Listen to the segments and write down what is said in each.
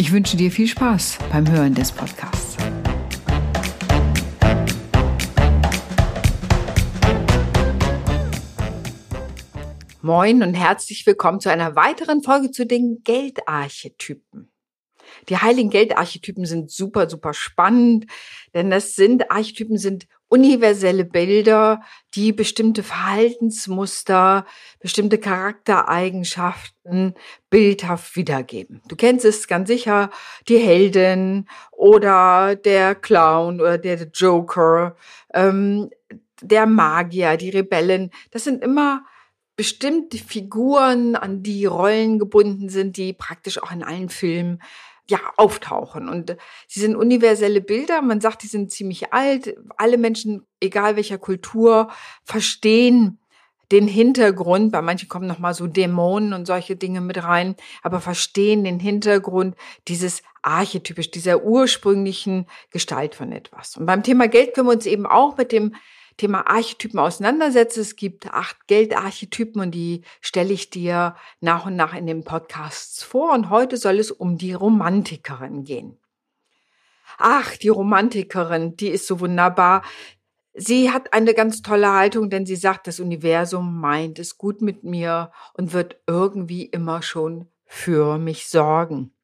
Ich wünsche dir viel Spaß beim Hören des Podcasts. Moin und herzlich willkommen zu einer weiteren Folge zu den Geldarchetypen. Die heiligen Geldarchetypen sind super, super spannend, denn das sind Archetypen sind universelle Bilder, die bestimmte Verhaltensmuster, bestimmte Charaktereigenschaften bildhaft wiedergeben. Du kennst es ganz sicher, die Heldin oder der Clown oder der Joker, ähm, der Magier, die Rebellen. Das sind immer bestimmte Figuren, an die Rollen gebunden sind, die praktisch auch in allen Filmen ja, auftauchen. Und sie sind universelle Bilder. Man sagt, die sind ziemlich alt. Alle Menschen, egal welcher Kultur, verstehen den Hintergrund. Bei manchen kommen noch mal so Dämonen und solche Dinge mit rein, aber verstehen den Hintergrund dieses archetypisch, dieser ursprünglichen Gestalt von etwas. Und beim Thema Geld können wir uns eben auch mit dem Thema Archetypen auseinandersetze. Es gibt acht Geldarchetypen und die stelle ich dir nach und nach in den Podcasts vor. Und heute soll es um die Romantikerin gehen. Ach, die Romantikerin, die ist so wunderbar. Sie hat eine ganz tolle Haltung, denn sie sagt, das Universum meint es gut mit mir und wird irgendwie immer schon für mich sorgen.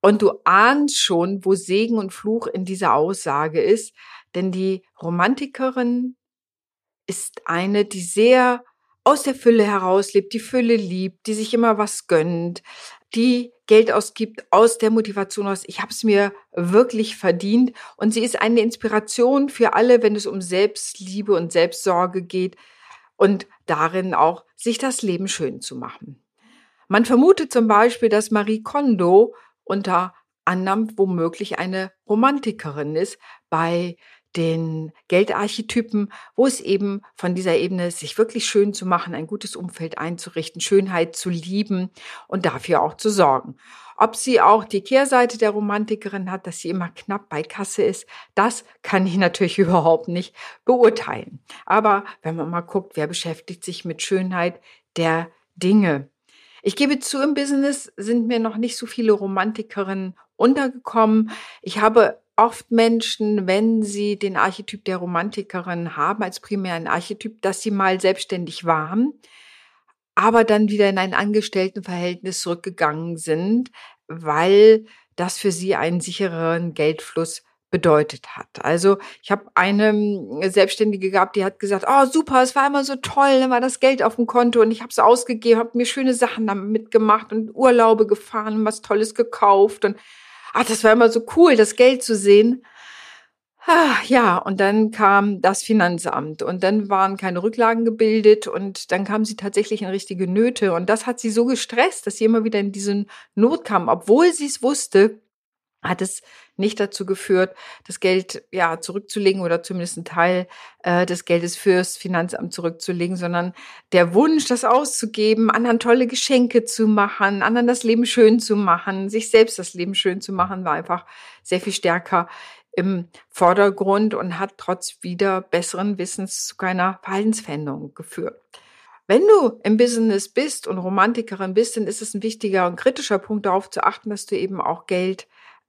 Und du ahnst schon, wo Segen und Fluch in dieser Aussage ist, denn die Romantikerin ist eine, die sehr aus der Fülle herauslebt, die Fülle liebt, die sich immer was gönnt, die Geld ausgibt aus der Motivation aus, ich habe es mir wirklich verdient. Und sie ist eine Inspiration für alle, wenn es um Selbstliebe und Selbstsorge geht und darin auch, sich das Leben schön zu machen. Man vermutet zum Beispiel, dass Marie Kondo unter anderem womöglich eine Romantikerin ist. Bei den Geldarchetypen, wo es eben von dieser Ebene sich wirklich schön zu machen, ein gutes Umfeld einzurichten, Schönheit zu lieben und dafür auch zu sorgen. Ob sie auch die Kehrseite der Romantikerin hat, dass sie immer knapp bei Kasse ist, das kann ich natürlich überhaupt nicht beurteilen. Aber wenn man mal guckt, wer beschäftigt sich mit Schönheit der Dinge. Ich gebe zu, im Business sind mir noch nicht so viele Romantikerinnen untergekommen. Ich habe oft Menschen, wenn sie den Archetyp der Romantikerin haben, als primären Archetyp, dass sie mal selbstständig waren, aber dann wieder in ein Angestelltenverhältnis zurückgegangen sind, weil das für sie einen sichereren Geldfluss bedeutet hat. Also ich habe eine hm, Selbstständige gehabt, die hat gesagt, oh super, es war immer so toll, dann war das Geld auf dem Konto und ich habe es ausgegeben, habe mir schöne Sachen damit mitgemacht und Urlaube gefahren und was Tolles gekauft und ach, das war immer so cool, das Geld zu sehen. Ah, ja, und dann kam das Finanzamt und dann waren keine Rücklagen gebildet und dann kam sie tatsächlich in richtige Nöte und das hat sie so gestresst, dass sie immer wieder in diesen Not kam, obwohl sie es wusste, hat es nicht dazu geführt, das Geld ja zurückzulegen oder zumindest einen Teil äh, des Geldes fürs Finanzamt zurückzulegen, sondern der Wunsch, das auszugeben, anderen tolle Geschenke zu machen, anderen das Leben schön zu machen, sich selbst das Leben schön zu machen, war einfach sehr viel stärker im Vordergrund und hat trotz wieder besseren Wissens zu keiner Verhaltensveränderung geführt. Wenn du im Business bist und Romantikerin bist, dann ist es ein wichtiger und kritischer Punkt darauf zu achten, dass du eben auch Geld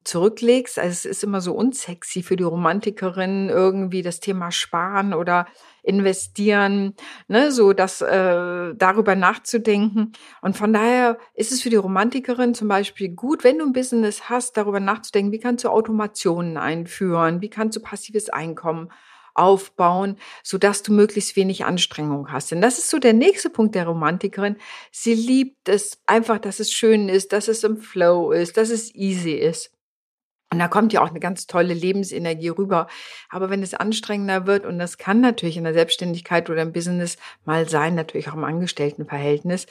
zurücklegst. Also es ist immer so unsexy für die Romantikerin irgendwie das Thema Sparen oder investieren, ne, so das äh, darüber nachzudenken. Und von daher ist es für die Romantikerin zum Beispiel gut, wenn du ein Business hast, darüber nachzudenken, wie kannst du Automationen einführen, wie kannst du passives Einkommen aufbauen, so dass du möglichst wenig Anstrengung hast. Denn das ist so der nächste Punkt der Romantikerin. Sie liebt es einfach, dass es schön ist, dass es im Flow ist, dass es easy ist. Und da kommt ja auch eine ganz tolle Lebensenergie rüber. Aber wenn es anstrengender wird, und das kann natürlich in der Selbstständigkeit oder im Business mal sein, natürlich auch im Angestelltenverhältnis,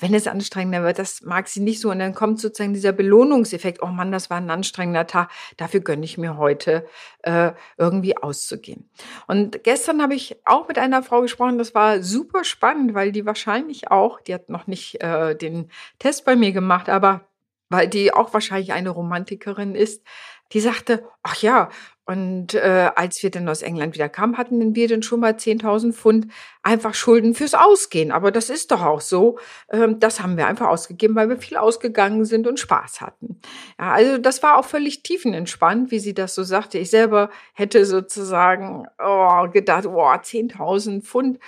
wenn es anstrengender wird, das mag sie nicht so. Und dann kommt sozusagen dieser Belohnungseffekt, oh Mann, das war ein anstrengender Tag, dafür gönne ich mir heute äh, irgendwie auszugehen. Und gestern habe ich auch mit einer Frau gesprochen, das war super spannend, weil die wahrscheinlich auch, die hat noch nicht äh, den Test bei mir gemacht, aber weil die auch wahrscheinlich eine Romantikerin ist, die sagte, ach ja, und äh, als wir dann aus England wieder kamen, hatten wir dann schon mal 10.000 Pfund einfach Schulden fürs Ausgehen. Aber das ist doch auch so. Ähm, das haben wir einfach ausgegeben, weil wir viel ausgegangen sind und Spaß hatten. Ja, also das war auch völlig tiefenentspannt, wie sie das so sagte. Ich selber hätte sozusagen oh, gedacht, oh, 10.000 Pfund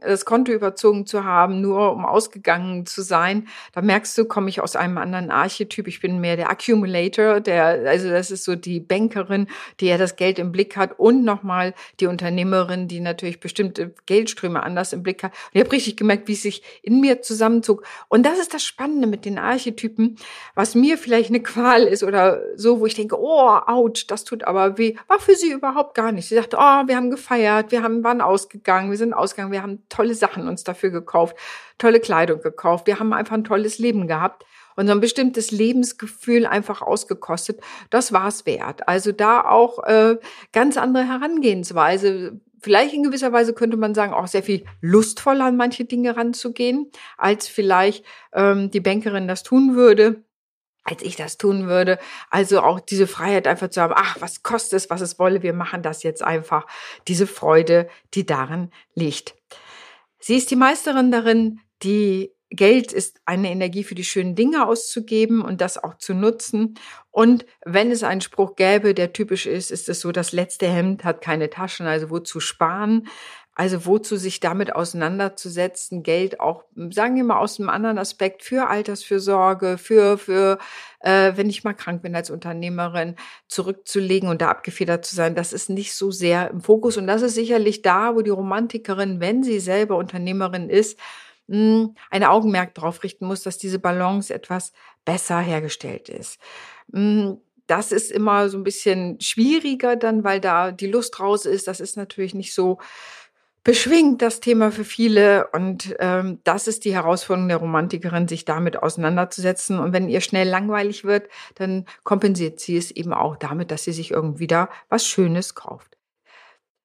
das Konto überzogen zu haben, nur um ausgegangen zu sein. Da merkst du, komme ich aus einem anderen Archetyp. Ich bin mehr der Accumulator, der, also das ist so die Bankerin, die ja das Geld im Blick hat und nochmal die Unternehmerin, die natürlich bestimmte Geldströme anders im Blick hat. Und ich habe richtig gemerkt, wie es sich in mir zusammenzog. Und das ist das Spannende mit den Archetypen, was mir vielleicht eine Qual ist oder so, wo ich denke, oh, ouch, das tut aber weh, war für sie überhaupt gar nicht. Sie sagte, oh, wir haben gefeiert, wir haben, waren ausgegangen, wir sind ausgegangen, wir haben tolle Sachen uns dafür gekauft, tolle Kleidung gekauft. Wir haben einfach ein tolles Leben gehabt und so ein bestimmtes Lebensgefühl einfach ausgekostet. Das war es wert. Also da auch äh, ganz andere Herangehensweise. Vielleicht in gewisser Weise könnte man sagen, auch sehr viel lustvoller an manche Dinge ranzugehen, als vielleicht ähm, die Bankerin das tun würde als ich das tun würde. Also auch diese Freiheit einfach zu haben, ach, was kostet es, was es wolle, wir machen das jetzt einfach. Diese Freude, die darin liegt. Sie ist die Meisterin darin, die Geld ist eine Energie für die schönen Dinge auszugeben und das auch zu nutzen. Und wenn es einen Spruch gäbe, der typisch ist, ist es so, das letzte Hemd hat keine Taschen, also wozu sparen? Also wozu sich damit auseinanderzusetzen, Geld auch, sagen wir mal, aus einem anderen Aspekt für Altersfürsorge, für, für äh, wenn ich mal krank bin als Unternehmerin, zurückzulegen und da abgefedert zu sein, das ist nicht so sehr im Fokus. Und das ist sicherlich da, wo die Romantikerin, wenn sie selber Unternehmerin ist, ein Augenmerk darauf richten muss, dass diese Balance etwas besser hergestellt ist. Hm, das ist immer so ein bisschen schwieriger dann, weil da die Lust raus ist. Das ist natürlich nicht so beschwingt das Thema für viele und ähm, das ist die Herausforderung der Romantikerin, sich damit auseinanderzusetzen. Und wenn ihr schnell langweilig wird, dann kompensiert sie es eben auch damit, dass sie sich irgendwie da was Schönes kauft.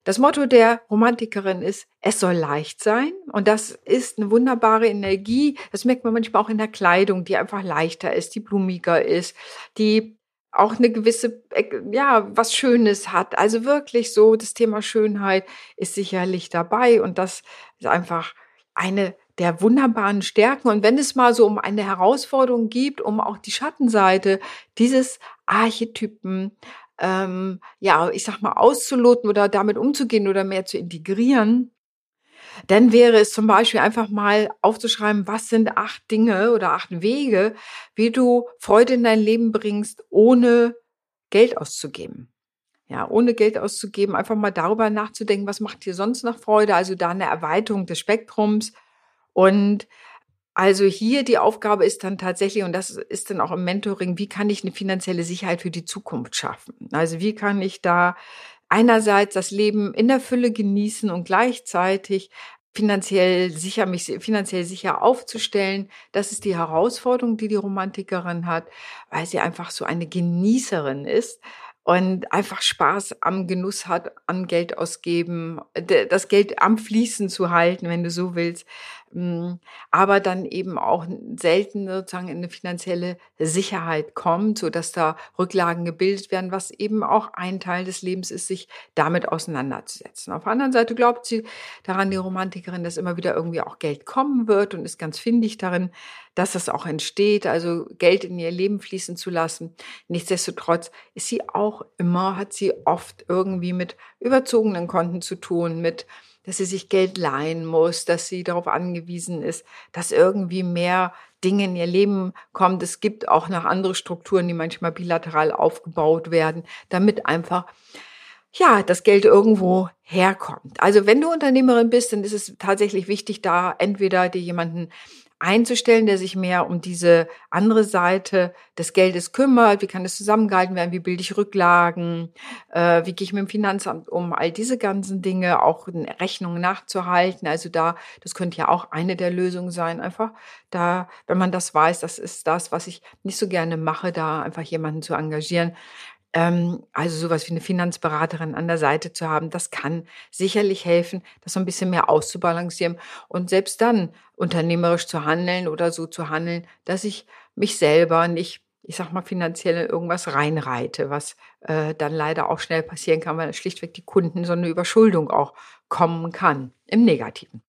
Das Motto der Romantikerin ist, es soll leicht sein. Und das ist eine wunderbare Energie. Das merkt man manchmal auch in der Kleidung, die einfach leichter ist, die blumiger ist, die auch eine gewisse, ja, was Schönes hat. Also wirklich so, das Thema Schönheit ist sicherlich dabei und das ist einfach eine der wunderbaren Stärken. Und wenn es mal so um eine Herausforderung gibt, um auch die Schattenseite dieses Archetypen, ähm, ja, ich sag mal, auszuloten oder damit umzugehen oder mehr zu integrieren, dann wäre es zum Beispiel einfach mal aufzuschreiben, was sind acht Dinge oder acht Wege, wie du Freude in dein Leben bringst, ohne Geld auszugeben. Ja, ohne Geld auszugeben, einfach mal darüber nachzudenken, was macht dir sonst noch Freude, also da eine Erweiterung des Spektrums. Und also hier die Aufgabe ist dann tatsächlich, und das ist dann auch im Mentoring, wie kann ich eine finanzielle Sicherheit für die Zukunft schaffen? Also wie kann ich da einerseits das Leben in der Fülle genießen und gleichzeitig finanziell sicher, mich finanziell sicher aufzustellen. Das ist die Herausforderung, die die Romantikerin hat, weil sie einfach so eine Genießerin ist und einfach Spaß am Genuss hat, an Geld ausgeben, das Geld am Fließen zu halten, wenn du so willst, aber dann eben auch selten sozusagen in eine finanzielle Sicherheit kommt, so dass da Rücklagen gebildet werden, was eben auch ein Teil des Lebens ist, sich damit auseinanderzusetzen. Auf der anderen Seite glaubt sie daran, die Romantikerin, dass immer wieder irgendwie auch Geld kommen wird und ist ganz findig darin, dass das auch entsteht, also Geld in ihr Leben fließen zu lassen. Nichtsdestotrotz ist sie auch immer, hat sie oft irgendwie mit überzogenen Konten zu tun, mit dass sie sich Geld leihen muss, dass sie darauf angewiesen ist, dass irgendwie mehr Dinge in ihr Leben kommt. Es gibt auch noch andere Strukturen, die manchmal bilateral aufgebaut werden, damit einfach ja, das Geld irgendwo herkommt. Also wenn du Unternehmerin bist, dann ist es tatsächlich wichtig, da entweder dir jemanden einzustellen, der sich mehr um diese andere Seite des Geldes kümmert. Wie kann das zusammengehalten werden? Wie bilde ich Rücklagen? Äh, wie gehe ich mit dem Finanzamt um? All diese ganzen Dinge, auch Rechnungen nachzuhalten. Also da, das könnte ja auch eine der Lösungen sein. Einfach da, wenn man das weiß, das ist das, was ich nicht so gerne mache, da einfach jemanden zu engagieren, also sowas wie eine Finanzberaterin an der Seite zu haben, das kann sicherlich helfen, das so ein bisschen mehr auszubalancieren und selbst dann unternehmerisch zu handeln oder so zu handeln, dass ich mich selber nicht ich sag mal, finanziell in irgendwas reinreite, was äh, dann leider auch schnell passieren kann, weil schlichtweg die Kunden so eine Überschuldung auch kommen kann, im Negativen.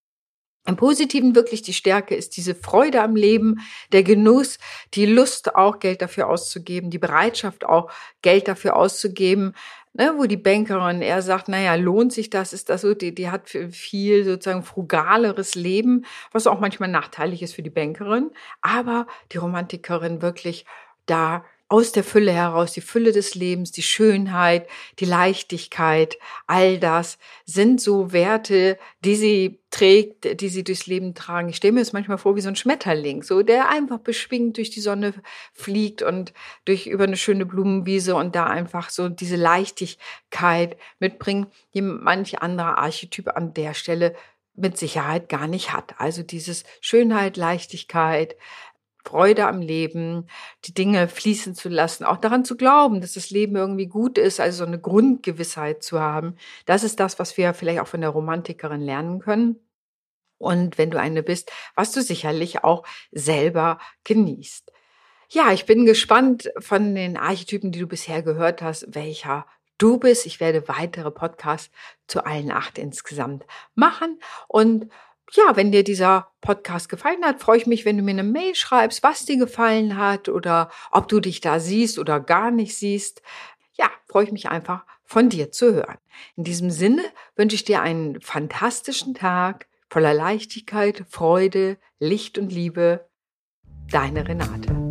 Im Positiven wirklich die Stärke ist diese Freude am Leben, der Genuss, die Lust auch Geld dafür auszugeben, die Bereitschaft auch Geld dafür auszugeben, ne, wo die Bankerin eher sagt, naja, lohnt sich das, ist das so, die, die hat viel sozusagen frugaleres Leben, was auch manchmal nachteilig ist für die Bankerin, aber die Romantikerin wirklich da aus der Fülle heraus, die Fülle des Lebens, die Schönheit, die Leichtigkeit, all das sind so Werte, die sie trägt, die sie durchs Leben tragen. Ich stelle mir das manchmal vor wie so ein Schmetterling, so der einfach beschwingt durch die Sonne fliegt und durch über eine schöne Blumenwiese und da einfach so diese Leichtigkeit mitbringt, die manch anderer Archetyp an der Stelle mit Sicherheit gar nicht hat. Also dieses Schönheit, Leichtigkeit, Freude am Leben, die Dinge fließen zu lassen, auch daran zu glauben, dass das Leben irgendwie gut ist, also so eine Grundgewissheit zu haben. Das ist das, was wir vielleicht auch von der Romantikerin lernen können. Und wenn du eine bist, was du sicherlich auch selber genießt. Ja, ich bin gespannt von den Archetypen, die du bisher gehört hast, welcher du bist. Ich werde weitere Podcasts zu allen acht insgesamt machen und ja, wenn dir dieser Podcast gefallen hat, freue ich mich, wenn du mir eine Mail schreibst, was dir gefallen hat oder ob du dich da siehst oder gar nicht siehst. Ja, freue ich mich einfach von dir zu hören. In diesem Sinne wünsche ich dir einen fantastischen Tag voller Leichtigkeit, Freude, Licht und Liebe. Deine Renate.